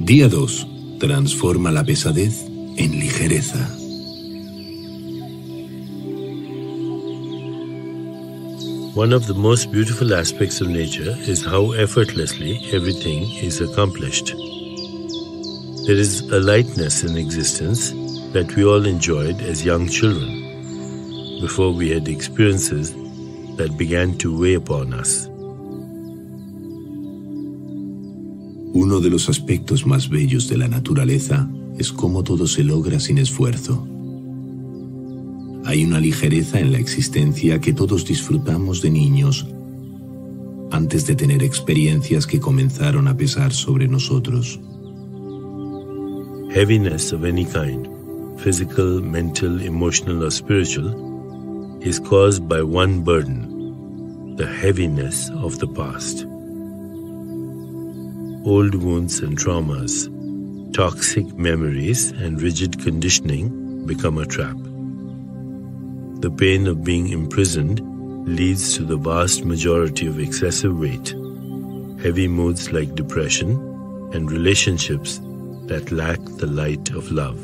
Día 2. Transforma la pesadez en ligereza. One of the most beautiful aspects of nature is how effortlessly everything is accomplished. There is a lightness in existence that we all enjoyed as young children, before we had experiences that began to weigh upon us. Uno de los aspectos más bellos de la naturaleza es cómo todo se logra sin esfuerzo. Hay una ligereza en la existencia que todos disfrutamos de niños antes de tener experiencias que comenzaron a pesar sobre nosotros. Heaviness of any kind, physical, mental, emotional, or spiritual, is caused by one burden the heaviness of the past. Old wounds and traumas, toxic memories, and rigid conditioning become a trap. The pain of being imprisoned leads to the vast majority of excessive weight, heavy moods like depression, and relationships that lack the light of love.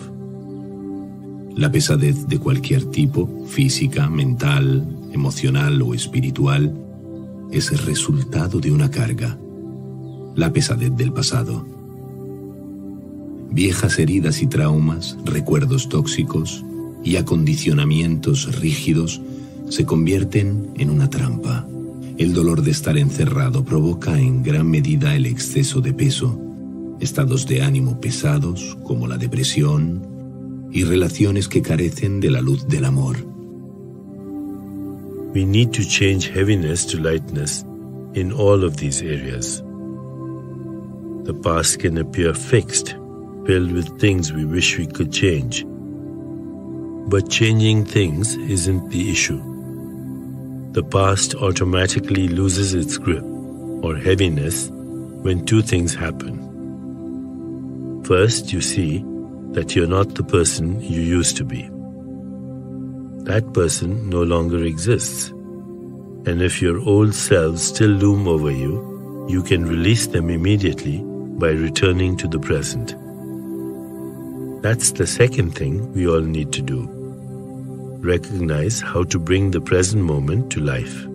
La pesadez de cualquier tipo, física, mental, emocional o espiritual, es el resultado de una carga, la pesadez del pasado. Viejas heridas y traumas, recuerdos tóxicos y acondicionamientos rígidos se convierten en una trampa. El dolor de estar encerrado provoca en gran medida el exceso de peso, estados de ánimo pesados como la depresión y relaciones que carecen de la luz del amor. We need to change heaviness to lightness in all of these areas. The past can appear fixed, filled with things we wish we could change. But changing things isn't the issue. The past automatically loses its grip or heaviness when two things happen. First, you see that you're not the person you used to be. That person no longer exists. And if your old selves still loom over you, you can release them immediately by returning to the present. That's the second thing we all need to do recognize how to bring the present moment to life.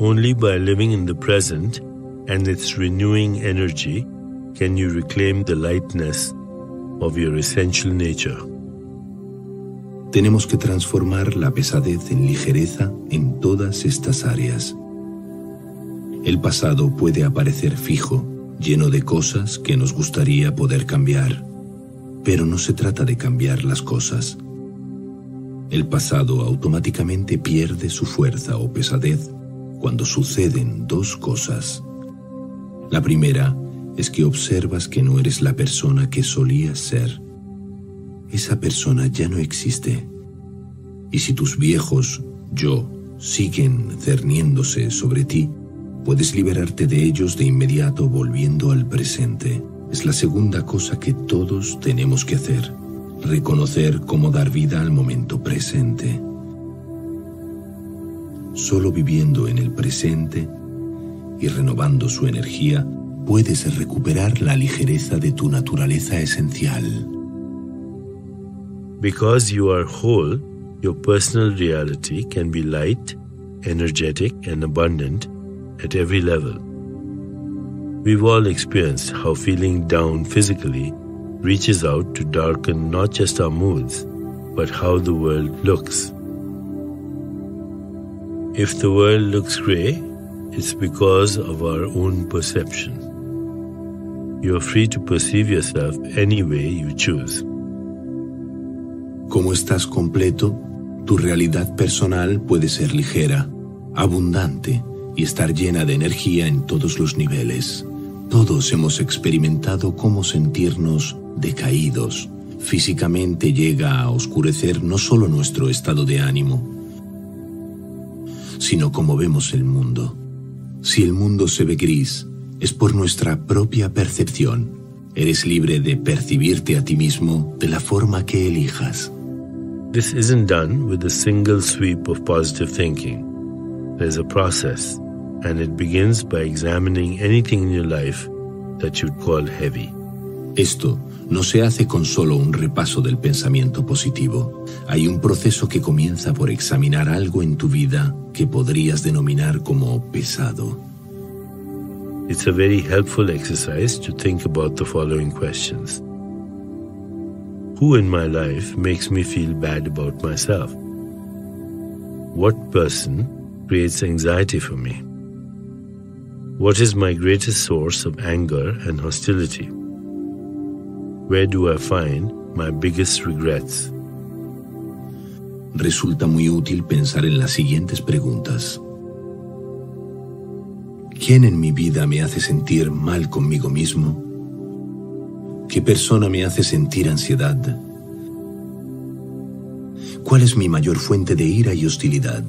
Only by living in the present and its renewing energy can you reclaim the lightness of your essential nature. Tenemos que transformar la pesadez en ligereza en todas estas áreas. El pasado puede aparecer fijo, lleno de cosas que nos gustaría poder cambiar, pero no se trata de cambiar las cosas. El pasado automáticamente pierde su fuerza o pesadez cuando suceden dos cosas. La primera es que observas que no eres la persona que solías ser. Esa persona ya no existe. Y si tus viejos yo siguen cerniéndose sobre ti, puedes liberarte de ellos de inmediato volviendo al presente. Es la segunda cosa que todos tenemos que hacer, reconocer cómo dar vida al momento presente. Solo viviendo en el presente y renovando su energía, puedes recuperar la ligereza de tu naturaleza esencial. Because you are whole, your personal reality can be light, energetic, and abundant at every level. We've all experienced how feeling down physically reaches out to darken not just our moods, but how the world looks. If the world looks grey, it's because of our own perception. You're free to perceive yourself any way you choose. Como estás completo, tu realidad personal puede ser ligera, abundante y estar llena de energía en todos los niveles. Todos hemos experimentado cómo sentirnos decaídos. Físicamente llega a oscurecer no solo nuestro estado de ánimo, sino cómo vemos el mundo. Si el mundo se ve gris, es por nuestra propia percepción. Eres libre de percibirte a ti mismo de la forma que elijas. This isn't done with a single sweep of positive thinking. There's a process, And it begins by examining anything in your life that you'd call heavy. Esto no se hace con solo un repaso del pensamiento positivo. Hay un proceso que comienza por examinar algo en tu vida que podrías denominar como pesado. It's a very helpful exercise to think about the following questions. Who in my life makes me feel bad about myself? What person creates anxiety for me? What is my greatest source of anger and hostility? Where do I find my biggest regrets? Resulta muy útil pensar en las siguientes preguntas. ¿Quién en mi vida me hace sentir mal conmigo mismo? ¿Qué persona me hace sentir ansiedad? ¿Cuál es mi mayor fuente de ira y hostilidad?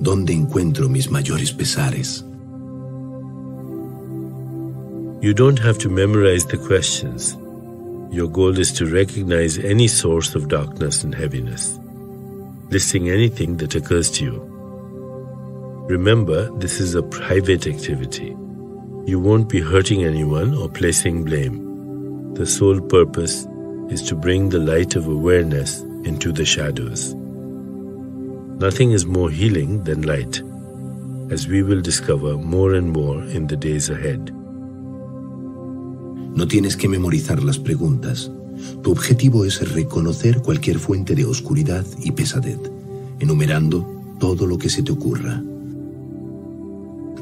¿Dónde encuentro mis mayores pesares? You don't have to memorize the questions. Your goal is to recognize any source of darkness and heaviness, listing anything that occurs to you. Remember, this is a private activity. You won't be hurting anyone or placing blame. The sole purpose is to bring the light of awareness into the shadows. Nothing is more healing than light, as we will discover more and more in the days ahead. No tienes que memorizar las preguntas. Tu objetivo es reconocer cualquier fuente de oscuridad y pesadez, enumerando todo lo que se te ocurra.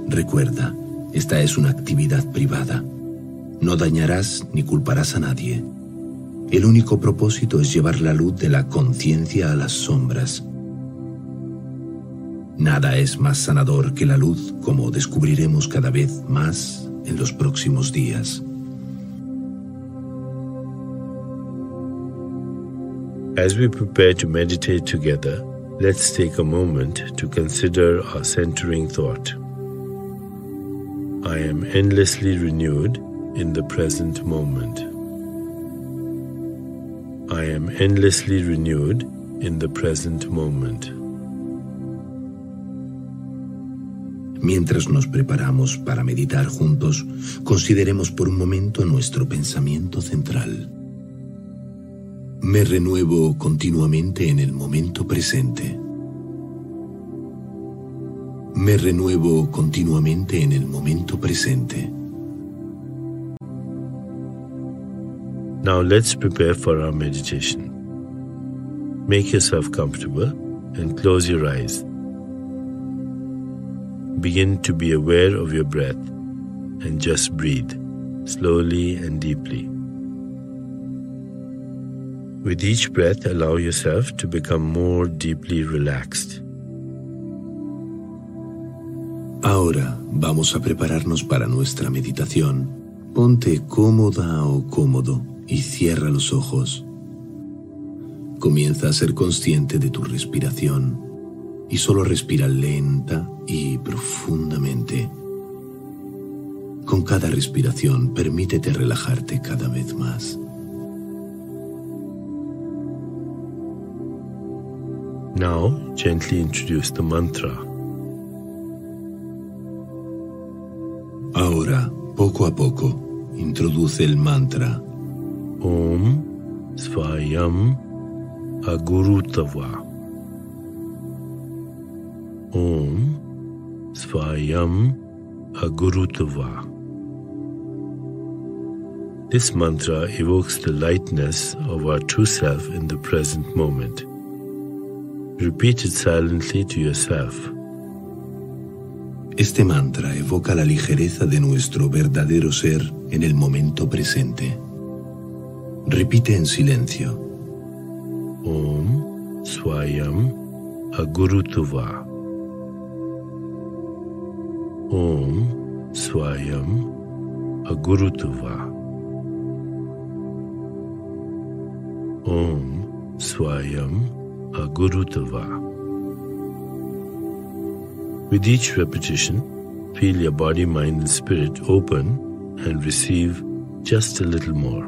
Recuerda, esta es una actividad privada. No dañarás ni culparás a nadie. El único propósito es llevar la luz de la conciencia a las sombras. Nada es más sanador que la luz, como descubriremos cada vez más en los próximos días. As we prepare to meditate together, let's take a moment to consider our centering thought. I am endlessly renewed in the present moment. I am endlessly renewed in the present moment. Mientras nos preparamos para meditar juntos, consideremos por un momento nuestro pensamiento central. Me renuevo continuamente en el momento presente. Me renuevo continuamente en el momento presente. Now let's prepare for our meditation. Make yourself comfortable and close your eyes. Begin to be aware of your breath and just breathe slowly and deeply. With each breath, allow yourself to become more deeply relaxed. Ahora vamos a prepararnos para nuestra meditación. Ponte cómoda o cómodo y cierra los ojos. Comienza a ser consciente de tu respiración y solo respira lenta y profundamente. Con cada respiración permítete relajarte cada vez más. Now, gently introduce the mantra. Ahora, poco a poco, introduce el mantra. Om Svayam Agurutava. Om Svayam Agurutava. This mantra evokes the lightness of our true self in the present moment. Repeat it silently to yourself. Este mantra evoca la ligereza de nuestro verdadero ser en el momento presente. Repite en silencio. Om Swayam Agurutuva. Om Swayam Agurutuva. Om Swayam Agurutava. With each repetition, feel your body, mind, and spirit open and receive just a little more.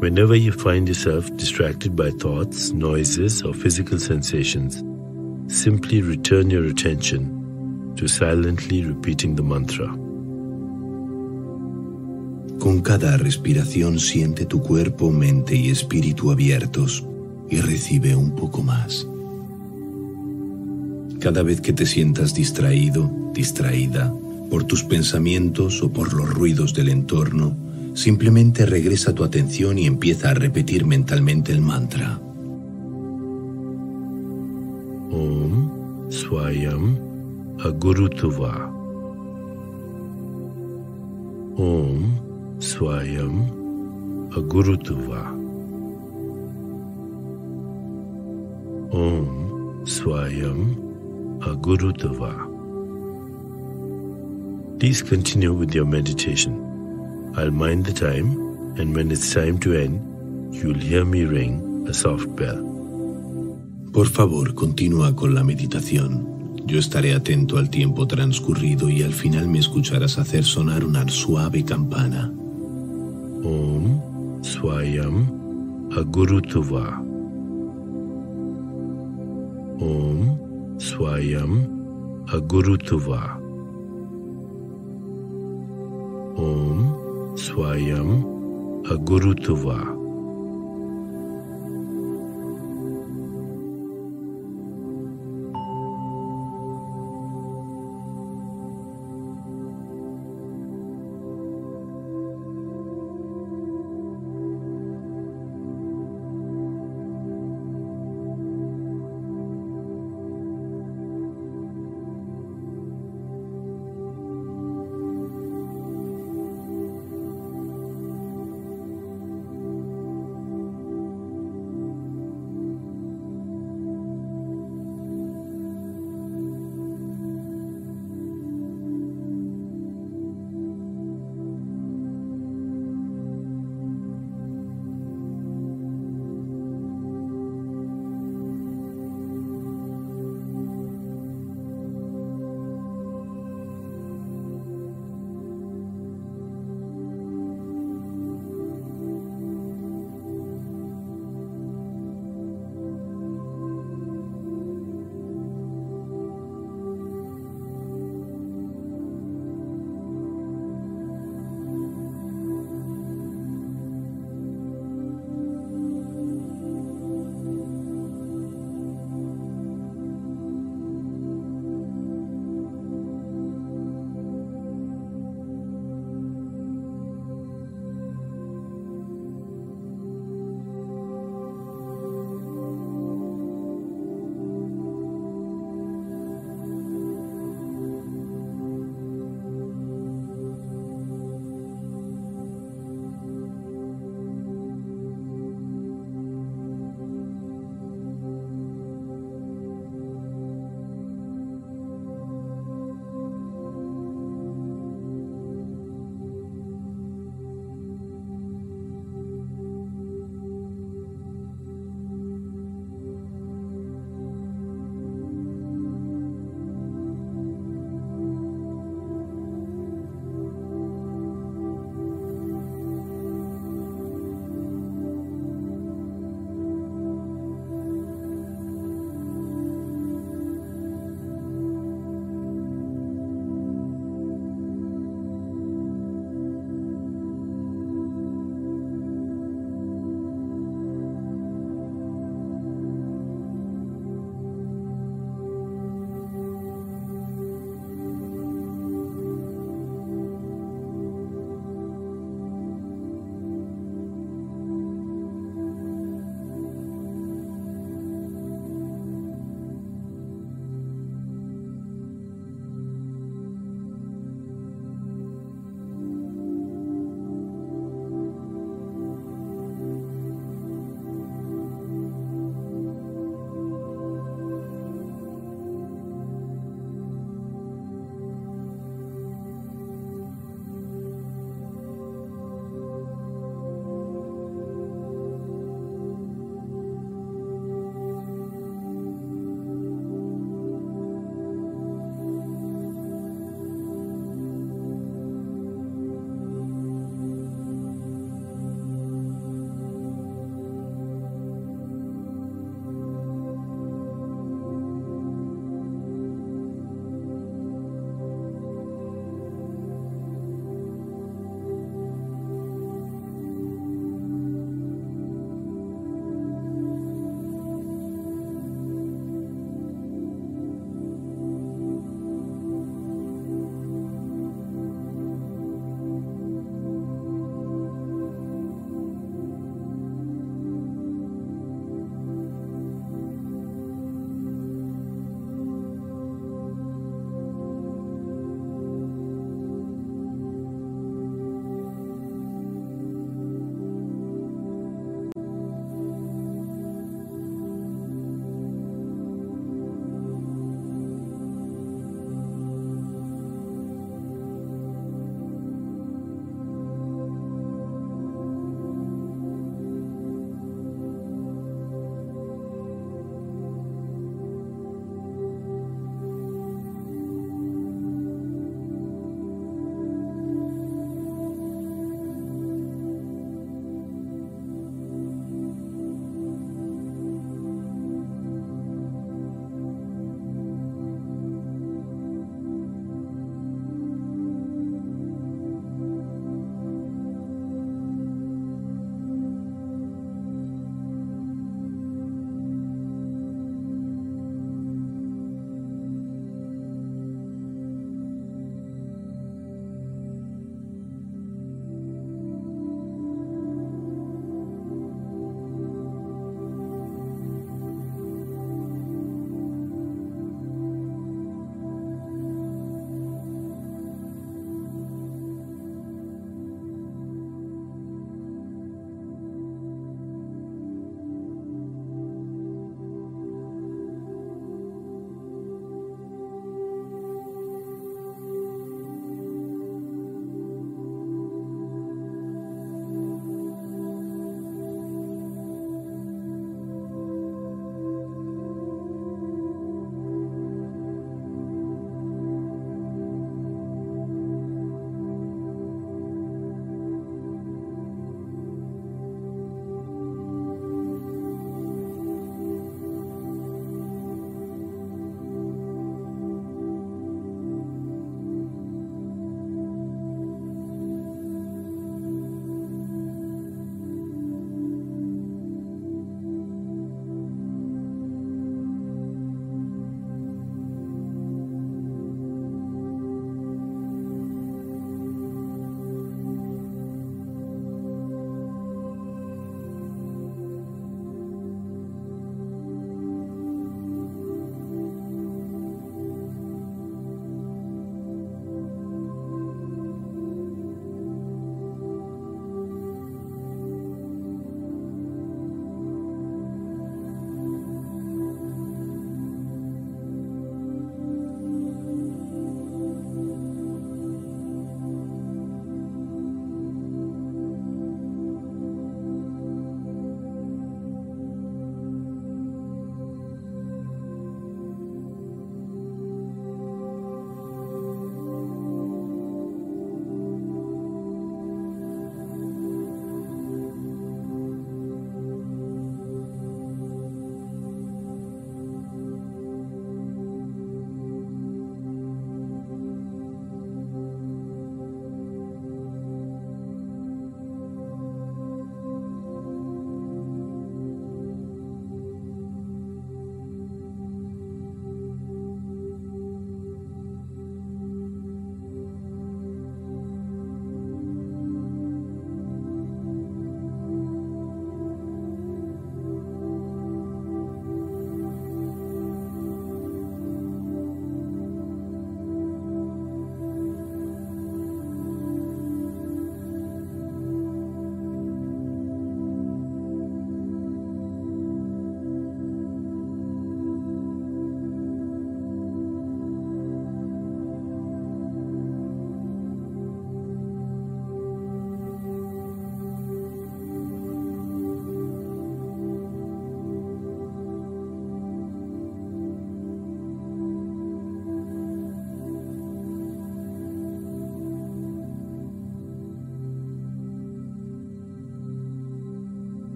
Whenever you find yourself distracted by thoughts, noises, or physical sensations, simply return your attention to silently repeating the mantra. Con cada respiración siente tu cuerpo, mente y espíritu abiertos y recibe un poco más. Cada vez que te sientas distraído, distraída, por tus pensamientos o por los ruidos del entorno, simplemente regresa tu atención y empieza a repetir mentalmente el mantra. Om Swayam Agurutuva. Om Swayam a Guru Agurutuva. Om Swayam a Guru Agurutuva. Please continue with your meditation. I'll mind the time, and when it's time to end, you'll hear me ring a soft bell. Por favor, continúa con la meditación. Yo estaré atento al tiempo transcurrido y al final me escucharás hacer sonar una suave campana. Om Swayam Agurutuva. Om Swayam Agurutuva. Om Swayam Agurutuva.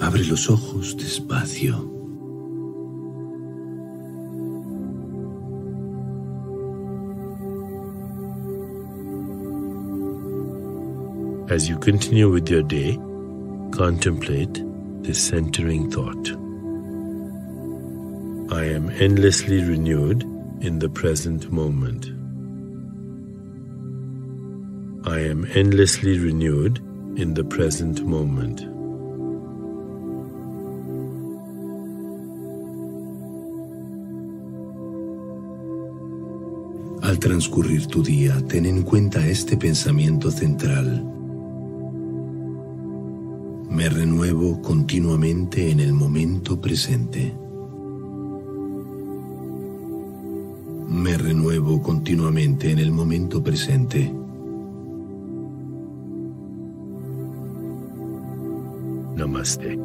abre los ojos despacio. As you continue with your day, contemplate this centering thought. I am endlessly renewed in the present moment. I am endlessly renewed in the present moment. Transcurrir tu día, ten en cuenta este pensamiento central. Me renuevo continuamente en el momento presente. Me renuevo continuamente en el momento presente. Namaste.